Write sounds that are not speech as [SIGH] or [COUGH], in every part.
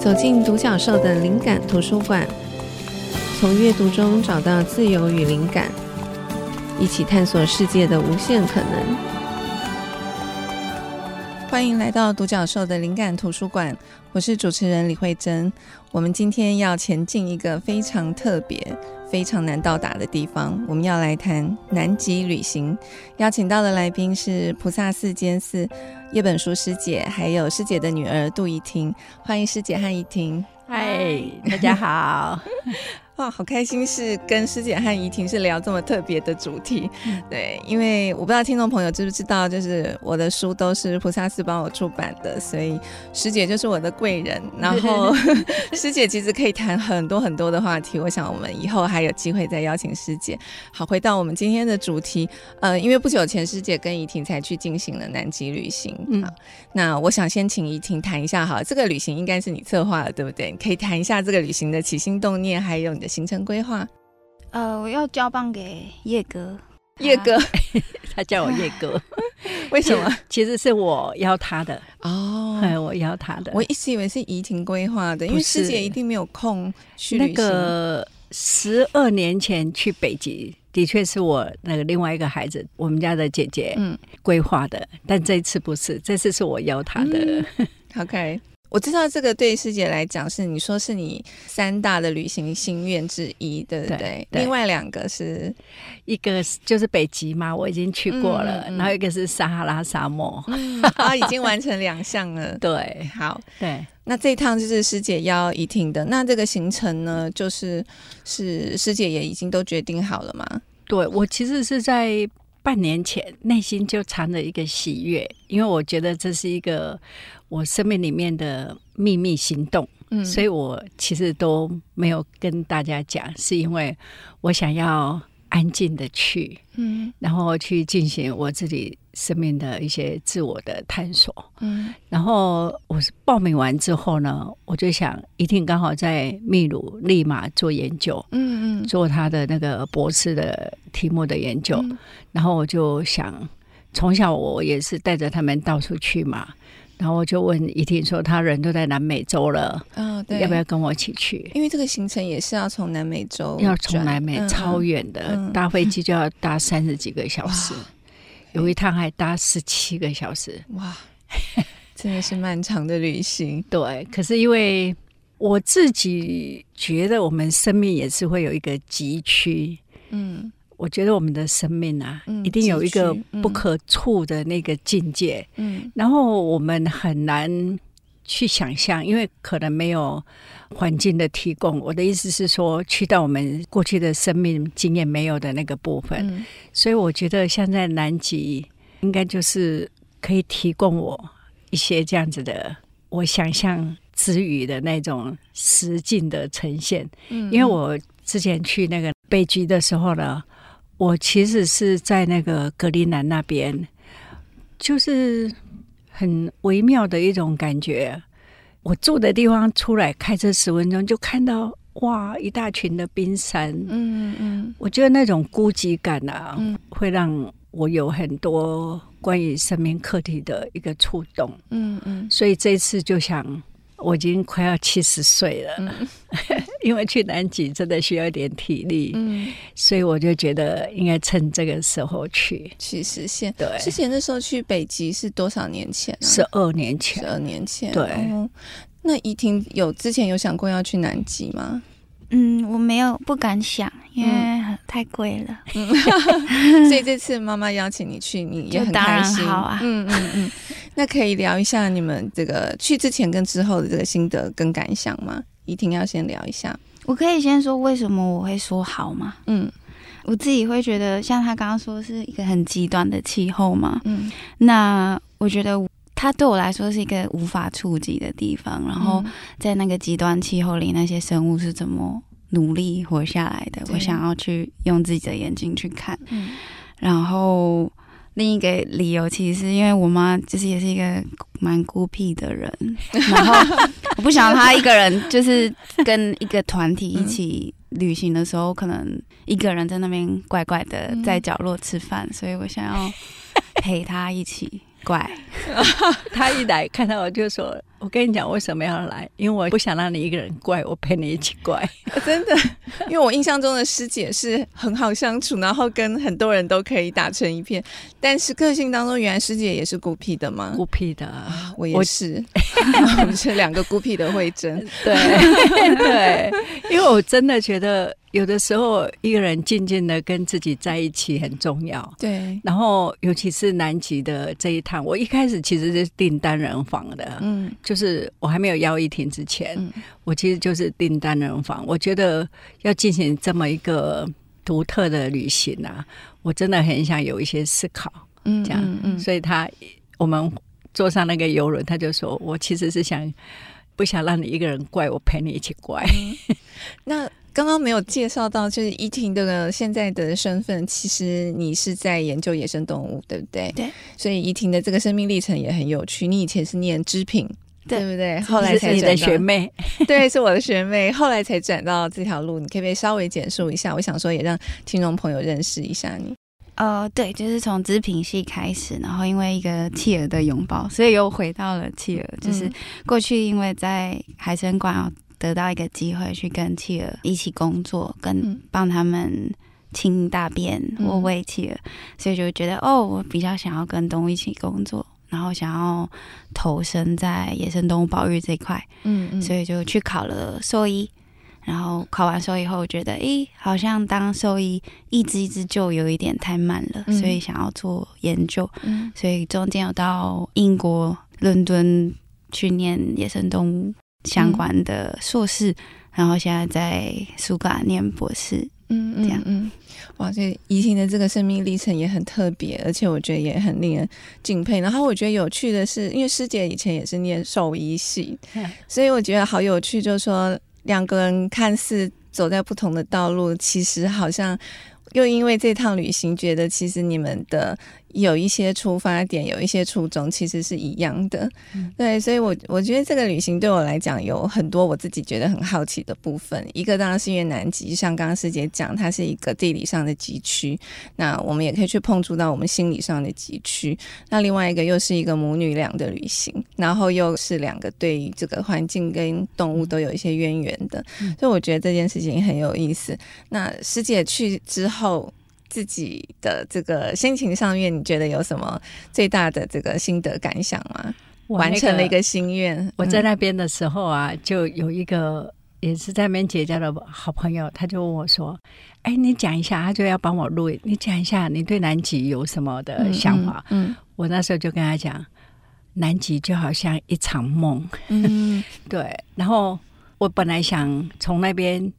走进独角兽的灵感图书馆，从阅读中找到自由与灵感，一起探索世界的无限可能。欢迎来到独角兽的灵感图书馆，我是主持人李慧珍。我们今天要前进一个非常特别、非常难到达的地方，我们要来谈南极旅行。邀请到的来宾是菩萨寺监寺叶本书师姐，还有师姐的女儿杜怡婷。欢迎师姐和怡婷。嗨，大家好。[LAUGHS] 哇，好开心是跟师姐和怡婷是聊这么特别的主题，嗯、对，因为我不知道听众朋友知不知道，就是我的书都是菩萨寺帮我出版的，所以师姐就是我的贵人。然后 [LAUGHS] 师姐其实可以谈很多很多的话题，我想我们以后还有机会再邀请师姐。好，回到我们今天的主题，呃，因为不久前师姐跟怡婷才去进行了南极旅行，嗯，那我想先请怡婷谈一下，哈，这个旅行应该是你策划的，对不对？你可以谈一下这个旅行的起心动念，还有你的。行程规划，呃，我要交棒给叶哥，[LAUGHS] 叶哥，[LAUGHS] 他叫我叶哥，[LAUGHS] 为什么？其实是我邀他的。哦，我邀他的，我一直以为是怡婷规划的，因为师姐一定没有空去。那个十二年前去北极，的确是我那个另外一个孩子，我们家的姐姐，嗯，规划的，但这一次不是，这次是我邀他的。嗯、OK。我知道这个对师姐来讲是你说是你三大的旅行心愿之一，对不对？对对，另外两个是一个就是北极嘛，我已经去过了，嗯嗯、然后一个是撒哈拉沙漠，嗯、啊，已经完成两项了。[LAUGHS] 对，好，对，那这一趟就是师姐邀怡婷的，那这个行程呢，就是是师姐也已经都决定好了吗？对，我其实是在。半年前，内心就藏着一个喜悦，因为我觉得这是一个我生命里面的秘密行动，嗯，所以我其实都没有跟大家讲，是因为我想要。安静的去，嗯，然后去进行我自己生命的一些自我的探索，嗯，然后我是报名完之后呢，我就想一定刚好在秘鲁立马做研究，嗯嗯，做他的那个博士的题目的研究，嗯，然后我就想，从小我也是带着他们到处去嘛。然后我就问怡婷说：“他人都在南美洲了，哦，对，要不要跟我一起去？因为这个行程也是要从南美洲，要从南美超远的，嗯嗯、搭飞机就要搭三十几个小时，有一趟还搭十七个小时，哇，真的是漫长的旅行。[LAUGHS] 对，可是因为我自己觉得，我们生命也是会有一个急区，嗯。”我觉得我们的生命啊，嗯、一定有一个不可触的那个境界。嗯，然后我们很难去想象，因为可能没有环境的提供。我的意思是说，去到我们过去的生命经验没有的那个部分。嗯、所以我觉得，像在南极，应该就是可以提供我一些这样子的我想象之余的那种实境的呈现。嗯，因为我之前去那个北极的时候呢。我其实是在那个格陵兰那边，就是很微妙的一种感觉。我住的地方出来开车十分钟，就看到哇，一大群的冰山。嗯嗯嗯，我觉得那种孤寂感啊，嗯、会让我有很多关于生命课题的一个触动。嗯嗯，所以这次就想。我已经快要七十岁了，嗯、[LAUGHS] 因为去南极真的需要一点体力，嗯，所以我就觉得应该趁这个时候去去实现。对，之前那时候去北极是多少年前？十二年前，十二年前。对，哦、那怡婷有之前有想过要去南极吗？嗯，我没有，不敢想，因为太贵了。嗯、[LAUGHS] 所以这次妈妈邀请你去，你也很开心。好啊，嗯嗯嗯。那可以聊一下你们这个去之前跟之后的这个心得跟感想吗？一定要先聊一下。我可以先说为什么我会说好吗？嗯，我自己会觉得，像他刚刚说是一个很极端的气候嘛。嗯，那我觉得它对我来说是一个无法触及的地方。然后在那个极端气候里，那些生物是怎么努力活下来的？我想要去用自己的眼睛去看。嗯，然后。另一个理由，其实是因为我妈就是也是一个蛮孤僻的人，[LAUGHS] 然后我不想她一个人，就是跟一个团体一起旅行的时候，可能一个人在那边怪怪的在角落吃饭，所以我想要陪她一起怪。[LAUGHS] 他一来看到我就说：“我跟你讲，为什么要来？因为我不想让你一个人怪，我陪你一起怪。[LAUGHS] 真的，因为我印象中的师姐是很好相处，然后跟很多人都可以打成一片。但是个性当中，原来师姐也是孤僻的吗？孤僻的，我也是。[LAUGHS] 我们是两个孤僻的慧珍。[LAUGHS] 对对，因为我真的觉得。有的时候，一个人静静的跟自己在一起很重要。对，然后尤其是南极的这一趟，我一开始其实是订单人房的。嗯，就是我还没有邀一婷之前，嗯、我其实就是订单人房。我觉得要进行这么一个独特的旅行啊，我真的很想有一些思考。嗯，这样，嗯，嗯，所以他我们坐上那个游轮，他就说我其实是想不想让你一个人怪，我陪你一起怪。嗯、那。刚刚没有介绍到，就是依婷的现在的身份，其实你是在研究野生动物，对不对？对。所以依婷的这个生命历程也很有趣。你以前是念织品，对，不对？后来才是你的学妹，[LAUGHS] 对，是我的学妹。后来才转到这条路，你可不可以稍微简述一下？我想说，也让听众朋友认识一下你。呃，对，就是从织品系开始，然后因为一个企鹅的拥抱，所以又回到了企鹅。就是过去因为在海生馆得到一个机会去跟企鹅一起工作，跟帮他们清大便或喂企鹅，所以就觉得哦，我比较想要跟动物一起工作，然后想要投身在野生动物保育这一块，嗯嗯，所以就去考了兽医，然后考完兽医后，觉得诶，好像当兽医一只一只救有一点太慢了，所以想要做研究，所以中间有到英国伦敦去念野生动物。相关的硕士，嗯、然后现在在苏格兰念博士，嗯，这样，嗯，嗯，哇，这怡婷的这个生命历程也很特别，而且我觉得也很令人敬佩。然后我觉得有趣的是，因为师姐以前也是念兽医系，[LAUGHS] 嗯、所以我觉得好有趣，就是说两个人看似走在不同的道路，其实好像又因为这趟旅行，觉得其实你们的。有一些出发点，有一些初衷，其实是一样的。嗯、对，所以我我觉得这个旅行对我来讲有很多我自己觉得很好奇的部分。一个当然是因为南极，像刚刚师姐讲，它是一个地理上的极区，那我们也可以去碰触到我们心理上的极区。那另外一个又是一个母女俩的旅行，然后又是两个对于这个环境跟动物都有一些渊源的，嗯、所以我觉得这件事情很有意思。那师姐去之后。自己的这个心情上面，你觉得有什么最大的这个心得感想吗？完成了一个心愿。我在那边的时候啊，就有一个也是在那边结交的好朋友，他就问我说：“哎，你讲一下。”他就要帮我录，你讲一下你对南极有什么的想法？嗯，嗯，我那时候就跟他讲，南极就好像一场梦。嗯，[LAUGHS] 对。然后我本来想从那边。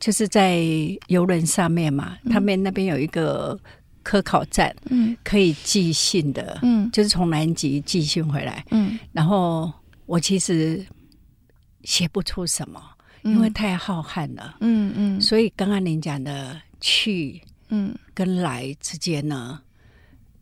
就是在游轮上面嘛，嗯、他们那边有一个科考站，嗯，可以寄信的，嗯，就是从南极寄信回来，嗯，然后我其实写不出什么，嗯、因为太浩瀚了，嗯嗯，嗯所以刚刚您讲的去，嗯，跟来之间呢，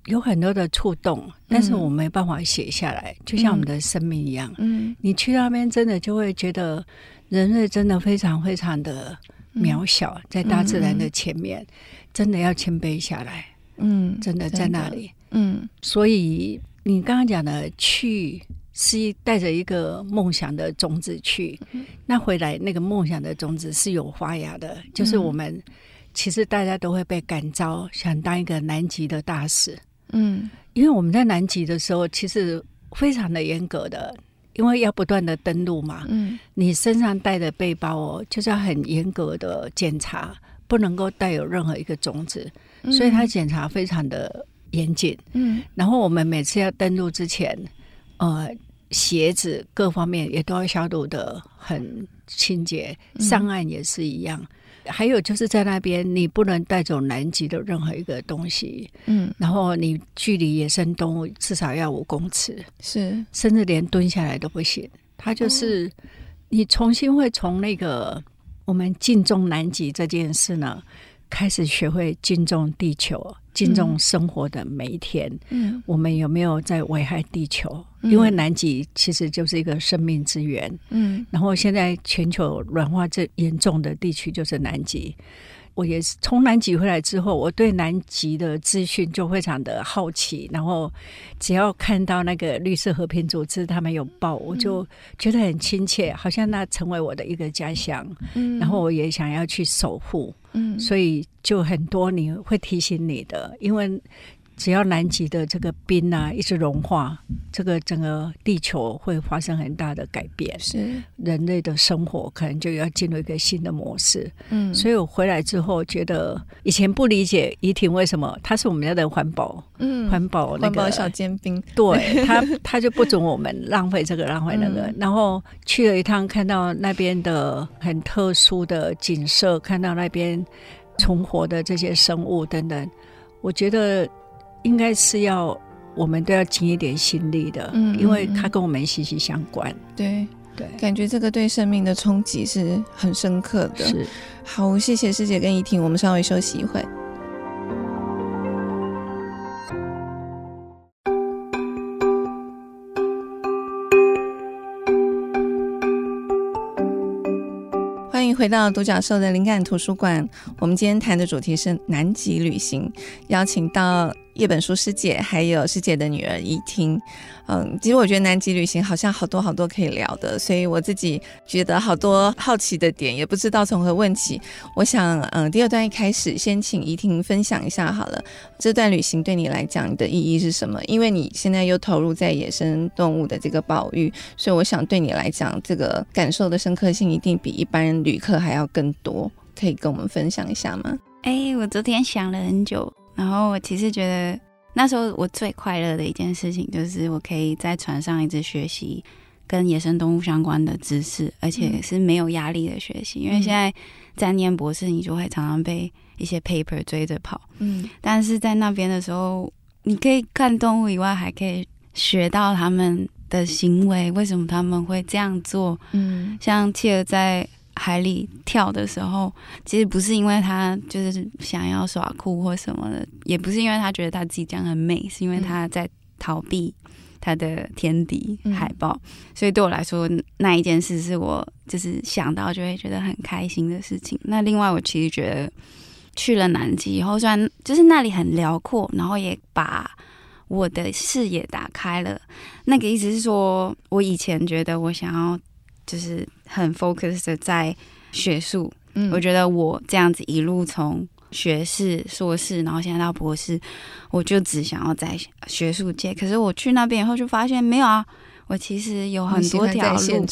有很多的触动，但是我没办法写下来，嗯、就像我们的生命一样，嗯，你去那边真的就会觉得人类真的非常非常的。渺小在大自然的前面，嗯、真的要谦卑下来。嗯，真的在那里。嗯，所以你刚刚讲的去是带着一个梦想的种子去，嗯、那回来那个梦想的种子是有发芽的。嗯、就是我们其实大家都会被感召，想当一个南极的大使。嗯，因为我们在南极的时候，其实非常的严格的。因为要不断的登陆嘛，嗯，你身上带的背包哦，就是要很严格的检查，不能够带有任何一个种子，嗯、所以他检查非常的严谨，嗯，然后我们每次要登陆之前，呃，鞋子各方面也都要消毒的很清洁，上岸也是一样。嗯还有就是在那边，你不能带走南极的任何一个东西，嗯，然后你距离野生动物至少要五公尺，是，甚至连蹲下来都不行。它就是你重新会从那个我们敬重南极这件事呢，开始学会敬重地球。敬重生活的每一天，嗯，我们有没有在危害地球？嗯、因为南极其实就是一个生命之源，嗯，然后现在全球软化最严重的地区就是南极。我也是从南极回来之后，我对南极的资讯就非常的好奇，然后只要看到那个绿色和平组织他们有报，我就觉得很亲切，好像那成为我的一个家乡，嗯，然后我也想要去守护，嗯，所以就很多你会提醒你的，因为。只要南极的这个冰啊一直融化，这个整个地球会发生很大的改变，是。人类的生活可能就要进入一个新的模式。嗯，所以我回来之后觉得以前不理解怡婷为什么她是我们家的环保，嗯，环保那个环保小尖兵，对他他就不准我们浪费这个浪费那个，嗯、然后去了一趟，看到那边的很特殊的景色，看到那边存活的这些生物等等，我觉得。应该是要我们都要尽一点心力的，嗯，因为它跟我们息息相关。对对，感觉这个对生命的冲击是很深刻的。是，好，谢谢师姐跟怡婷，我们稍微休息一会。欢迎回到独角兽的灵感图书馆。我们今天谈的主题是南极旅行，邀请到。叶本书师姐，还有师姐的女儿怡婷，嗯，其实我觉得南极旅行好像好多好多可以聊的，所以我自己觉得好多好奇的点，也不知道从何问起。我想，嗯，第二段一开始先请怡婷分享一下好了，这段旅行对你来讲你的意义是什么？因为你现在又投入在野生动物的这个保育，所以我想对你来讲，这个感受的深刻性一定比一般旅客还要更多，可以跟我们分享一下吗？哎，我昨天想了很久。然后我其实觉得那时候我最快乐的一件事情，就是我可以在船上一直学习跟野生动物相关的知识，而且是没有压力的学习。因为现在在念博士，你就会常常被一些 paper 追着跑。嗯，但是在那边的时候，你可以看动物以外，还可以学到他们的行为，为什么他们会这样做。嗯，像企鹅在。海里跳的时候，其实不是因为他就是想要耍酷或什么的，也不是因为他觉得他自己这样很美，是因为他在逃避他的天敌海豹。嗯、所以对我来说，那一件事是我就是想到就会觉得很开心的事情。那另外，我其实觉得去了南极以后，虽然就是那里很辽阔，然后也把我的视野打开了。那个意思是说，我以前觉得我想要。就是很 focused 的在学术，嗯，我觉得我这样子一路从学士、硕士，然后现在到博士，我就只想要在学术界。可是我去那边以后就发现没有啊，我其实有很多条路，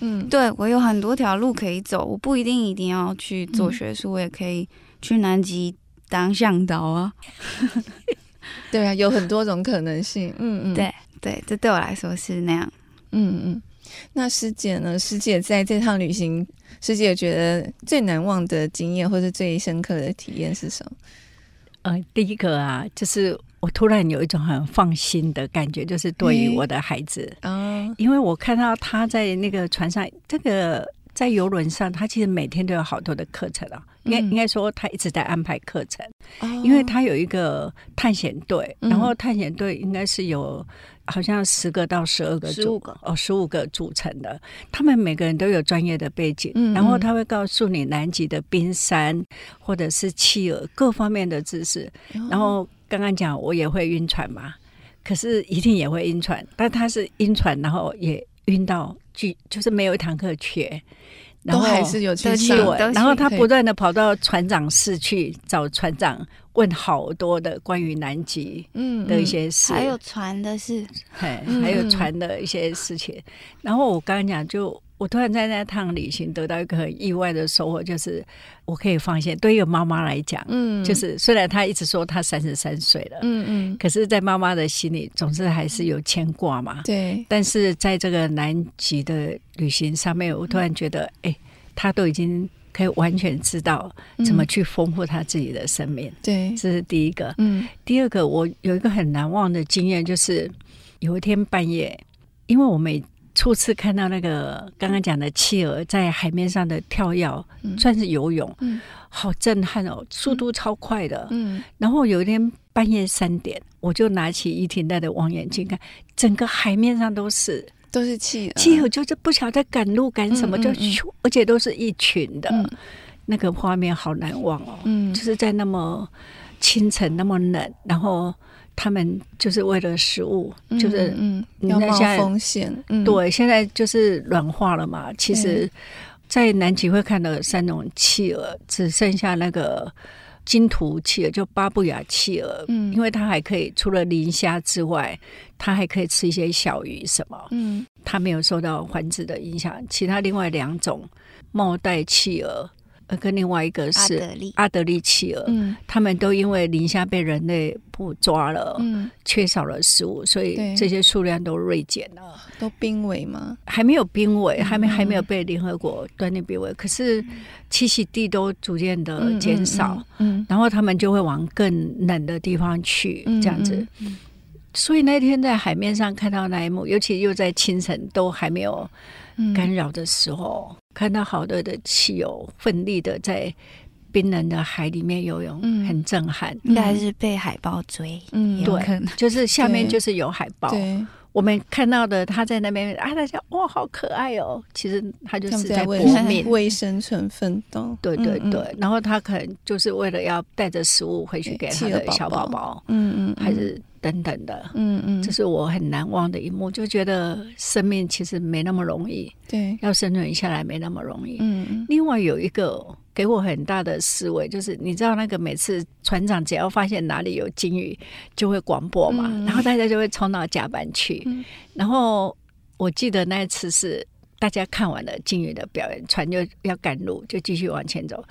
嗯，对，我有很多条路可以走，我不一定一定要去做学术，嗯，我也可以去南极当向导啊。[LAUGHS] 对啊，有很多种可能性，嗯嗯，对对，这对我来说是那样，嗯嗯。那师姐呢？师姐在这趟旅行，师姐觉得最难忘的经验或者最深刻的体验是什么？呃，第一个啊，就是我突然有一种很放心的感觉，就是对于我的孩子嗯，欸 oh. 因为我看到他在那个船上，这个在游轮上，他其实每天都有好多的课程啊。应该应该说，他一直在安排课程，嗯，因为他有一个探险队，然后探险队应该是有好像十个到十二个组，十五个哦，十五个组成的。他们每个人都有专业的背景，嗯，然后他会告诉你南极的冰山或者是企鹅各方面的知识。然后刚刚讲我也会晕船嘛，可是一定也会晕船，但他是晕船，然后也晕到就就是没有一堂课缺。然后都还是有去上，然后他不断的跑到船长室去找船长，问好多的关于南极嗯的一些事，还有船的事，嘿，还有船的一些事情。然后我刚刚讲，就我突然在那趟旅行得到一个很意外的收获，就是我可以放心。对于一个妈妈来讲，嗯，就是虽然她一直说她三十三岁了，嗯嗯，可是，在妈妈的心里，总是还是有牵挂嘛。对，但是在这个南极的旅行上面，我突然觉得，哎、嗯。他都已经可以完全知道怎么去丰富他自己的生命。对、嗯，这是第一个。嗯，第二个，我有一个很难忘的经验，就是有一天半夜，因为我每初次看到那个刚刚讲的企鹅在海面上的跳跃，嗯、算是游泳，嗯，好震撼哦，速度超快的。嗯，然后有一天半夜三点，我就拿起怡婷带的望远镜看，整个海面上都是。都是企鹅，企鹅就是不晓得赶路赶什么，就咻，而且都是一群的。嗯、那个画面好难忘哦。嗯，就是在那么清晨那么冷，然后他们就是为了食物，嗯、就是嗯，要冒风险。嗯、对，现在就是软化了嘛。其实，在南极会看到三种企鹅，只剩下那个。金图企鹅就巴布亚企鹅，嗯，因为它还可以除了磷虾之外，它还可以吃一些小鱼什么，嗯，它没有受到环境的影响。其他另外两种帽带企鹅。呃，跟另外一个是阿德利。企鹅，嗯，他们都因为磷虾被人类捕抓了，嗯，缺少了食物，所以这些数量都锐减了，都濒危吗？还没有濒危，还没还没有被联合国断定濒危，可是栖息地都逐渐的减少，嗯，然后他们就会往更冷的地方去，这样子。所以那天在海面上看到那一幕，尤其又在清晨，都还没有干扰的时候，嗯、看到好多的汽油奋力的在冰冷的海里面游泳，嗯、很震撼。应该是被海豹追，嗯，对，就是下面就是有海豹。我们看到的他在那边啊，大家哇，好可爱哦！其实他就是在搏命为生存奋斗。对对对，嗯、然后他可能就是为了要带着食物回去给他的小宝宝，嗯嗯，还是等等的，嗯嗯，这是我很难忘的一幕，就觉得生命其实没那么容易，对，要生存下来没那么容易。嗯，另外有一个。给我很大的思维，就是你知道那个每次船长只要发现哪里有鲸鱼，就会广播嘛，嗯、然后大家就会冲到甲板去。嗯、然后我记得那一次是大家看完了鲸鱼的表演，船就要赶路，就继续往前走。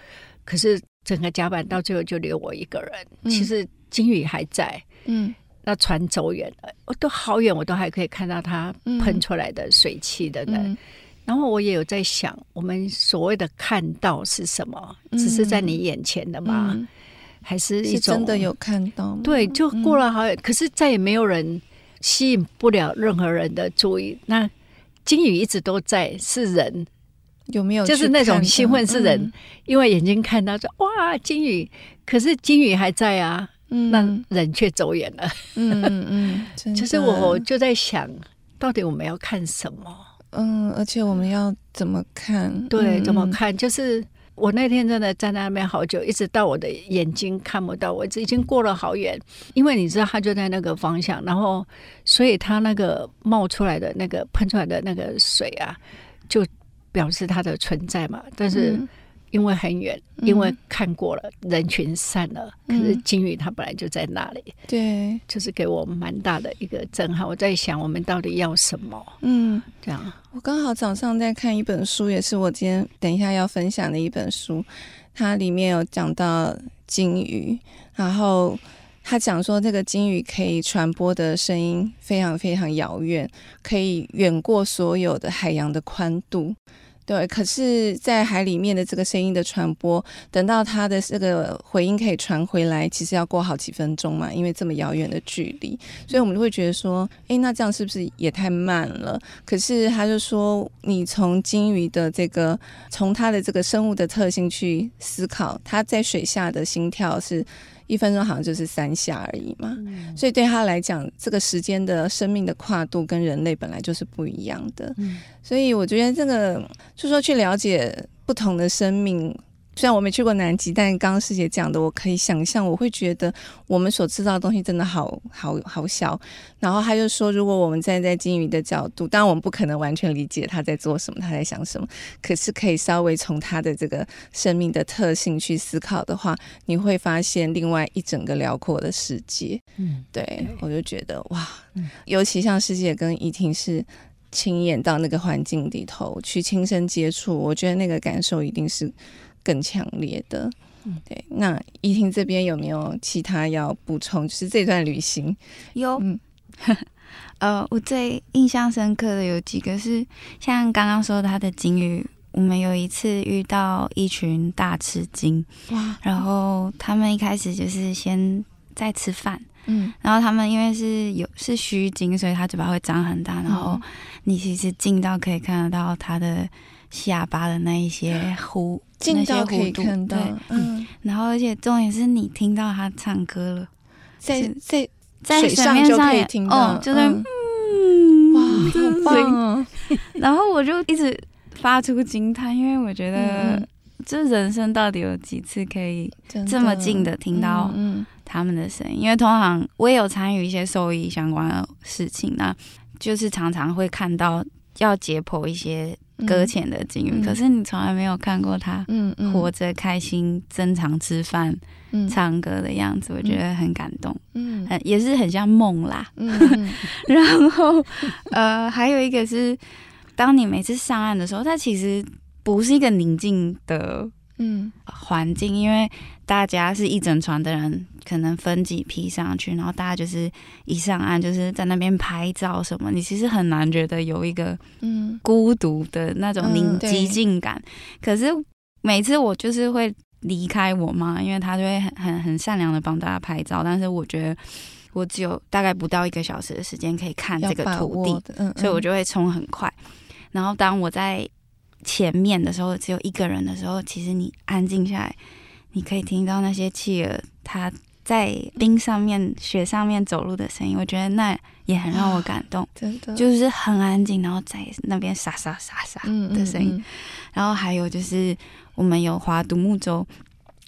可是整个甲板到最后就留我一个人。嗯、其实鲸鱼还在，嗯，那船走远了，我都好远，我都还可以看到它喷出来的水汽的人。嗯然后我也有在想，我们所谓的看到是什么？只是在你眼前的吗？嗯、还是一种是真的有看到？对，就过了好远，嗯、可是再也没有人吸引不了任何人的注意。那金鱼一直都在，是人有没有？就是那种兴奋是人，嗯、因为眼睛看到说哇金鱼，可是金鱼还在啊，嗯、那人却走远了。嗯嗯，嗯 [LAUGHS] 就是我就在想到底我们要看什么？嗯，而且我们要怎么看？对，怎么看？就是我那天真的站在那边好久，一直到我的眼睛看不到，我已经过了好远。因为你知道，它就在那个方向，然后所以它那个冒出来的那个喷出来的那个水啊，就表示它的存在嘛。但是。嗯因为很远，因为看过了，嗯、人群散了，可是金鱼它本来就在那里，对，就是给我蛮大的一个震撼。我在想，我们到底要什么？嗯，这样。我刚好早上在看一本书，也是我今天等一下要分享的一本书，它里面有讲到金鱼，然后他讲说，这个鲸鱼可以传播的声音非常非常遥远，可以远过所有的海洋的宽度。对，可是，在海里面的这个声音的传播，等到它的这个回音可以传回来，其实要过好几分钟嘛，因为这么遥远的距离，所以我们就会觉得说，诶，那这样是不是也太慢了？可是他就说，你从鲸鱼的这个，从它的这个生物的特性去思考，它在水下的心跳是。一分钟好像就是三下而已嘛，嗯、所以对他来讲，这个时间的生命的跨度跟人类本来就是不一样的。嗯、所以我觉得这个，就说去了解不同的生命。虽然我没去过南极，但刚刚师姐讲的，我可以想象，我会觉得我们所知道的东西真的好好好小。然后他就说，如果我们站在鲸鱼的角度，当然我们不可能完全理解他在做什么，他在想什么，可是可以稍微从他的这个生命的特性去思考的话，你会发现另外一整个辽阔的世界。嗯，对，我就觉得哇，嗯、尤其像师姐跟怡婷是亲眼到那个环境里头去亲身接触，我觉得那个感受一定是。更强烈的，对。那依婷这边有没有其他要补充？就是这段旅行有，嗯、[LAUGHS] 呃，我最印象深刻的有几个是，像刚刚说的他的鲸鱼，我们有一次遇到一群大吃鲸，哇，然后他们一开始就是先在吃饭，嗯，然后他们因为是有是须鲸，所以他嘴巴会张很大，然后你其实近到可以看得到他的。下巴的那一些弧，那些弧度，对，嗯，然后而且重点是你听到他唱歌了，在在在水上就可以听到，就是嗯，哇，好棒啊！[LAUGHS] 然后我就一直发出惊叹，因为我觉得这人生到底有几次可以这么近的听到他们的声音？因为通常我也有参与一些兽医相关的事情，那就是常常会看到要解剖一些搁浅的鲸鱼，嗯、可是你从来没有看过他活着、开心、正常吃饭、嗯、唱歌的样子，我觉得很感动，嗯，也是很像梦啦。嗯、[LAUGHS] 然后呃，还有一个是，当你每次上岸的时候，它其实。不是一个宁静的嗯环境，嗯、因为大家是一整船的人，可能分几批上去，然后大家就是一上岸就是在那边拍照什么，你其实很难觉得有一个嗯孤独的那种宁寂静感。嗯、可是每次我就是会离开我妈，因为她就会很很很善良的帮大家拍照，但是我觉得我只有大概不到一个小时的时间可以看这个土地，嗯嗯、所以我就会冲很快。然后当我在前面的时候只有一个人的时候，其实你安静下来，你可以听到那些企鹅它在冰上面、雪上面走路的声音。我觉得那也很让我感动，真的就是很安静，然后在那边沙沙沙沙的声音。嗯嗯嗯，然后还有就是我们有划独木舟，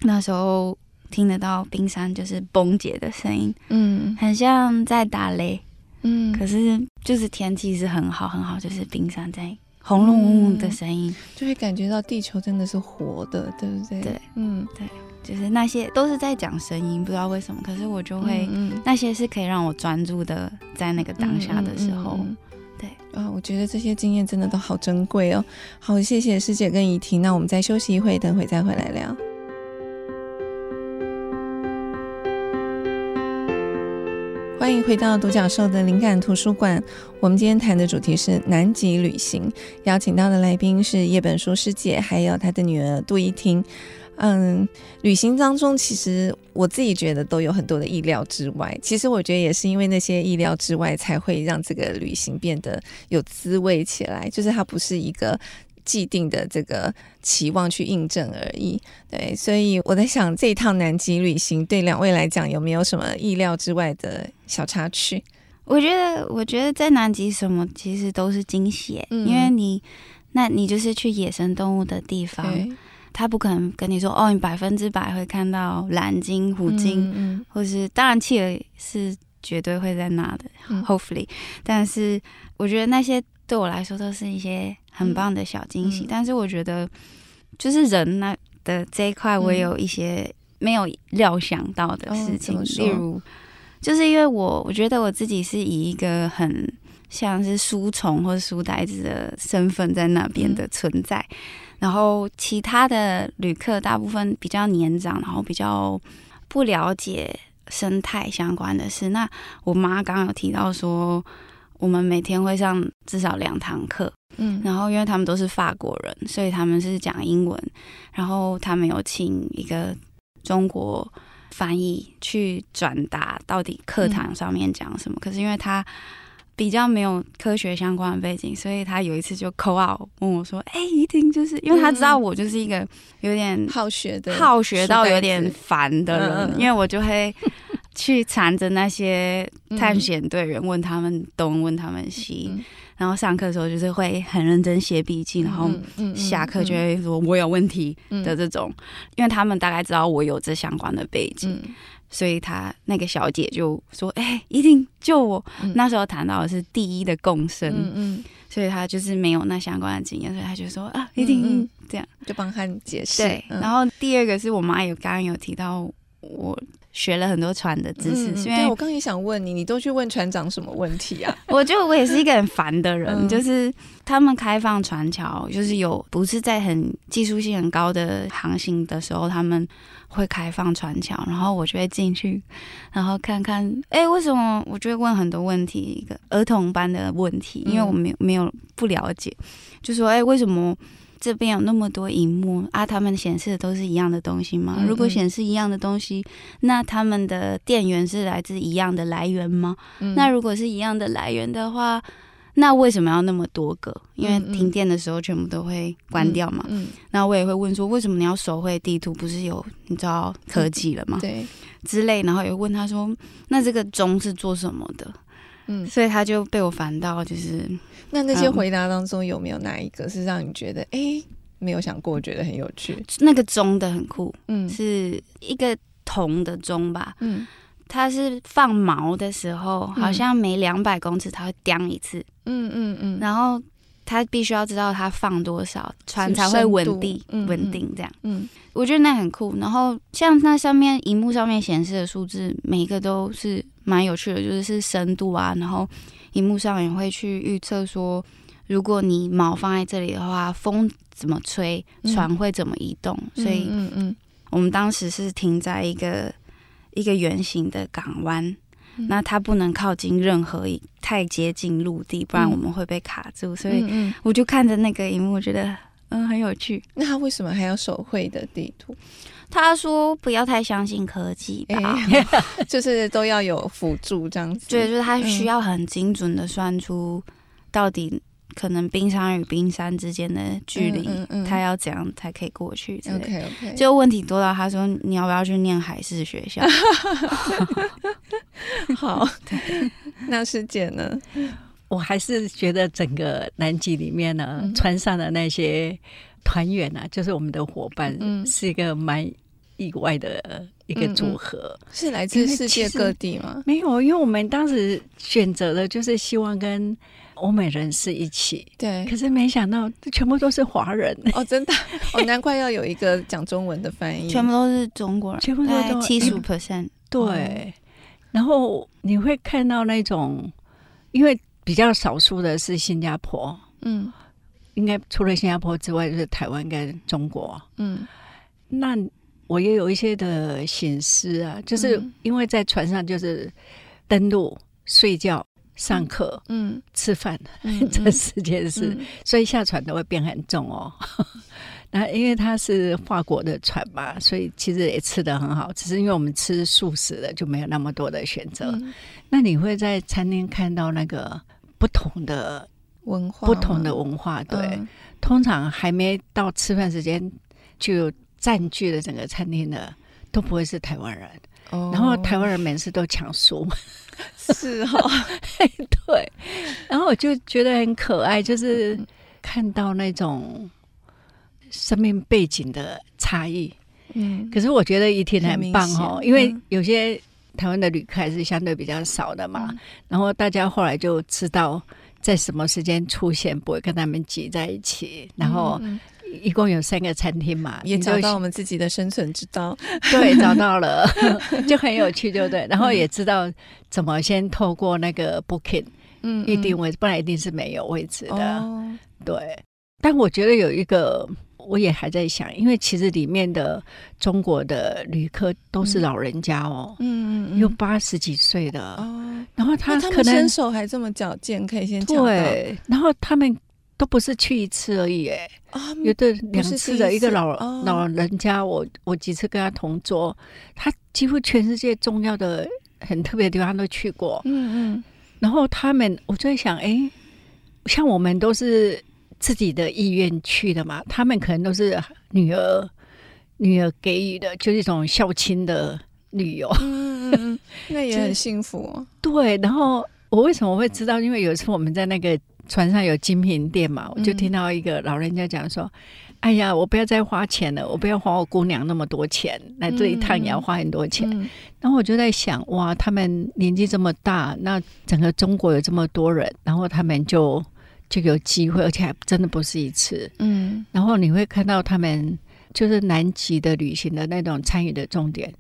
那时候听得到冰山就是崩解的声音，嗯，很像在打雷，嗯，可是就是天气是很好很好，就是冰山在。轰隆隆的声音，就会感觉到地球真的是活的，对不对？对，嗯，对，就是那些都是在讲声音，不知道为什么，可是我就会，嗯嗯、那些是可以让我专注的，在那个当下的时候，对啊，我觉得这些经验真的都好珍贵哦。好，谢谢师姐跟怡婷，那我们再休息一会，等会再回来聊。欢迎回到独角兽的灵感图书馆。我们今天谈的主题是南极旅行，邀请到的来宾是叶本书师姐，还有她的女儿杜依婷。嗯，旅行当中，其实我自己觉得都有很多的意料之外。其实我觉得也是因为那些意料之外，才会让这个旅行变得有滋味起来。就是它不是一个。既定的这个期望去印证而已，对，所以我在想这一趟南极旅行对两位来讲有没有什么意料之外的小插曲？我觉得，我觉得在南极什么其实都是惊喜，嗯、因为你，那你就是去野生动物的地方，他不可能跟你说哦，你百分之百会看到蓝鲸、虎鲸，嗯嗯、或是当然企鹅是绝对会在那的、嗯、，hopefully，但是我觉得那些对我来说都是一些。很棒的小惊喜，嗯、但是我觉得就是人那的这一块，我也有一些没有料想到的事情，嗯、例如，就是因为我我觉得我自己是以一个很像是书虫或者书呆子的身份在那边的存在，嗯、然后其他的旅客大部分比较年长，然后比较不了解生态相关的事。那我妈刚刚有提到说，我们每天会上至少两堂课。嗯，然后因为他们都是法国人，所以他们是讲英文。然后他们有请一个中国翻译去转达到底课堂上面讲什么。嗯、可是因为他比较没有科学相关的背景，所以他有一次就 call out 问我说：“哎，一定就是因为他知道我就是一个有点好学的、好学到有点烦的人，嗯、因为我就会去缠着那些探险队员，问他们东，问他们西。嗯”然后上课的时候就是会很认真写笔记，然后下课就会说我有问题的这种，因为他们大概知道我有这相关的背景，所以他那个小姐就说：“哎，一定救我。”那时候谈到的是第一的共生，所以他就是没有那相关的经验，所以他就说：“啊，一定这样。”就帮他解释。对，然后第二个是我妈有刚刚有提到我。学了很多船的知识，所以、嗯、我刚也想问你，你都去问船长什么问题啊？[LAUGHS] 我觉得我也是一个很烦的人，嗯、就是他们开放船桥，就是有不是在很技术性很高的航行的时候，他们会开放船桥，然后我就会进去，然后看看，哎、欸，为什么？我就会问很多问题，一个儿童般的问题，因为我没有没有不了解，就说，哎、欸，为什么？这边有那么多荧幕啊，他们显示的都是一样的东西吗？如果显示一样的东西，那他们的电源是来自一样的来源吗？那如果是一样的来源的话，那为什么要那么多个？因为停电的时候全部都会关掉嘛。嗯那我也会问说，为什么你要手绘地图？不是有你知道科技了吗？对，之类。然后也问他说，那这个钟是做什么的？嗯，所以他就被我烦到，就是。那那些回答当中有没有哪一个是让你觉得哎、欸，没有想过，觉得很有趣。那个钟的很酷，嗯，是一个铜的钟吧，嗯，它是放毛的时候，好像每两百公尺它会叮一次，嗯嗯嗯，然后它必须要知道他放多少，船才会稳定稳定这样，嗯，我觉得那很酷。然后像那上面荧幕上面显示的数字，每一个都是蛮有趣的，就是是深度啊，然后荧幕上也会去预测说。如果你锚放在这里的话，风怎么吹，船会怎么移动？嗯、所以，嗯嗯，我们当时是停在一个一个圆形的港湾，嗯、那它不能靠近任何太接近陆地，不然我们会被卡住。所以，我就看着那个荧幕，我觉得嗯很有趣。那他为什么还要手绘的地图？他说不要太相信科技吧，欸、[LAUGHS] 就是都要有辅助这样子。对，就是他需要很精准的算出到底。可能冰山与冰山之间的距离，嗯嗯嗯、他要怎样才可以过去？OK OK，就问题多到他说，你要不要去念海事学校？[LAUGHS] 好，那师姐呢？我还是觉得整个南极里面呢，嗯、船上的那些团员啊，就是我们的伙伴，嗯、是一个蛮意外的一个组合，嗯嗯、是来自世界各地吗？没有，因为我们当时选择的就是希望跟。欧美人士一起，对，可是没想到这全部都是华人。哦，真的？[LAUGHS] 哦，难怪要有一个讲中文的翻译，全部都是中国人，全部都是七十五 percent，对。然后你会看到那种，因为比较少数的是新加坡，嗯，应该除了新加坡之外，就是台湾跟中国，嗯。那我也有一些的省思啊，就是因为在船上就是登陆睡觉。上课，嗯，吃饭，[LAUGHS] 嗯、这四件事，嗯、所以下船都会变很重哦。[LAUGHS] 那因为它是法国的船嘛，所以其实也吃得很好。只是因为我们吃素食的，就没有那么多的选择。嗯、那你会在餐厅看到那个不同的文化，不同的文化。对，嗯、通常还没到吃饭时间，就占据了整个餐厅的，都不会是台湾人。哦、然后台湾人每次都抢书。是哈、哦，[LAUGHS] 对，然后我就觉得很可爱，就是看到那种生命背景的差异。嗯，可是我觉得一天很棒哦，因为有些台湾的旅客还是相对比较少的嘛。嗯、然后大家后来就知道在什么时间出现，不会跟他们挤在一起。然后。嗯一共有三个餐厅嘛，也找到我们自己的生存之道。[LAUGHS] 对，找到了，[LAUGHS] 就很有趣，对不对？然后也知道怎么先透过那个 booking，嗯，预定位置，不然一定是没有位置的。哦、对，但我觉得有一个，我也还在想，因为其实里面的中国的旅客都是老人家哦，嗯嗯，有八十几岁的哦，然后他可能身手还这么矫健，可以先对，然后他们。都不是去一次而已，哎，有的两次的一个老老人家，我我几次跟他同桌，他几乎全世界重要的很特别的地方都去过，嗯嗯，然后他们，我就在想，哎，像我们都是自己的意愿去的嘛，他们可能都是女儿女儿给予的，就是一种孝亲的旅游，嗯嗯，那也很 [LAUGHS] 幸福。对，然后我为什么会知道？因为有一次我们在那个。船上有精品店嘛，我就听到一个老人家讲说：“嗯、哎呀，我不要再花钱了，我不要花我姑娘那么多钱，来这一趟也要花很多钱。嗯”嗯、然后我就在想，哇，他们年纪这么大，那整个中国有这么多人，然后他们就就有机会，而且还真的不是一次。嗯，然后你会看到他们就是南极的旅行的那种参与的重点。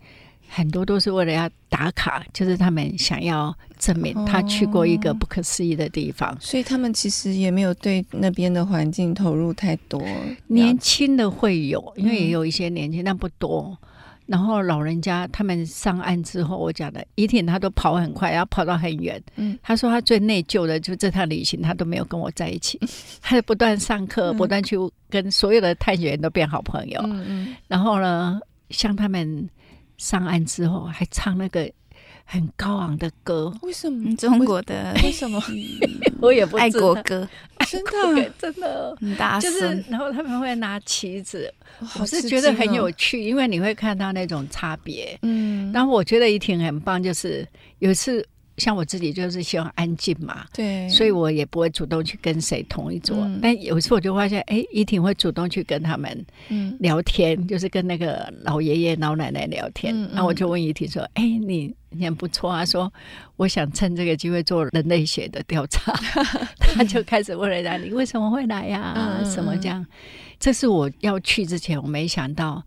很多都是为了要打卡，就是他们想要证明他去过一个不可思议的地方，哦，所以他们其实也没有对那边的环境投入太多。年轻的会有，因为也有一些年轻，嗯、但不多。然后老人家他们上岸之后，我讲的一天他都跑很快，然后跑到很远。嗯，他说他最内疚的就是这趟旅行他都没有跟我在一起，[LAUGHS] 他就不断上课，嗯、不断去跟所有的探险员都变好朋友。嗯嗯，然后呢，像他们。上岸之后还唱那个很高昂的歌，为什么？中国的。为什么？[LAUGHS] 我也不爱国歌，真的？[LAUGHS] 真的。很大声。就是然后他们会拿旗子，我是觉得很有趣，因为你会看到那种差别。嗯，然后我觉得怡婷很棒，就是有一次像我自己就是希望安静嘛，对，所以我也不会主动去跟谁同一桌。嗯、但有一次我就发现，哎，依婷会主动去跟他们聊天，嗯、就是跟那个老爷爷老奶奶聊天。那、我就问依婷说：“哎，你你很不错啊。”说：“我想趁这个机会做人类学的调查。[LAUGHS] ”他就开始问人家：“你为什么会来呀、什么这样？”这是我要去之前，我没想到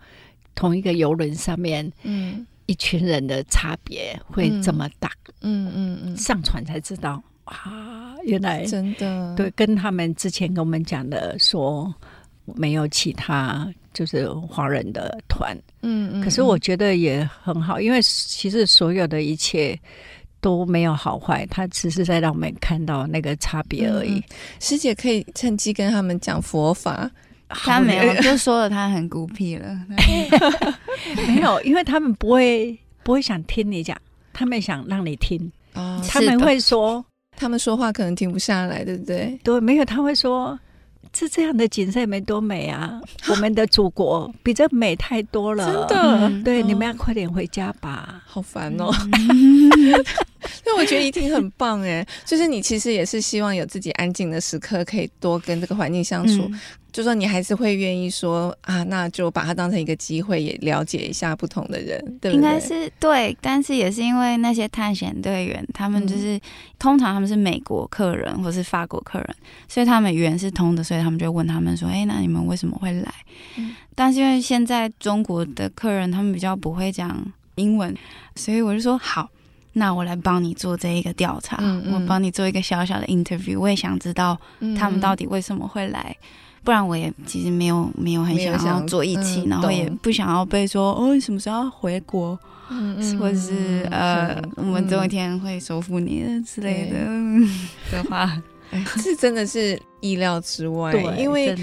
同一个游轮上面，嗯。一群人的差别会这么大，嗯嗯嗯，上船才知道，哇，原来真的。对，跟他们之前跟我们讲的说没有其他就是华人的团，嗯嗯，可是我觉得也很好，因为其实所有的一切都没有好坏，他只是在让我们看到那个差别而已。师姐可以趁机跟他们讲佛法。他没有，就说了他很孤僻了。[LAUGHS] 没有，因为他们不会不会想听你讲，他们想让你听。哦，他们会说，他们说话可能停不下来，对不对？对，没有，他会说。这这样的景色没多美啊！[LAUGHS] 我们的祖国比这美太多了，真的。对，你们要快点回家吧，好烦哦。[LAUGHS] [LAUGHS] 但我觉得一定很棒哎，就是你其实也是希望有自己安静的时刻，可以多跟这个环境相处。就说你还是会愿意说啊，那就把它当成一个机会，也了解一下不同的人，对不对？应该是对，但是也是因为那些探险队员，他们就是、嗯、通常他们是美国客人或是法国客人，所以他们语言是通的，所以他们就问他们说：“哎，那你们为什么会来？”嗯、但是因为现在中国的客人他们比较不会讲英文，所以我就说：“好，那我来帮你做这一个调查，嗯嗯我帮你做一个小小的 interview，我也想知道他们到底为什么会来。”不然我也其实没有没有很想要做一期，嗯、然后也不想要被说哦，你什么时候要回国，嗯嗯、或者是呃，嗯、我们总有一天会收复你之类的 [LAUGHS] 的话。哎，[LAUGHS] 这真的是意料之外，对，因为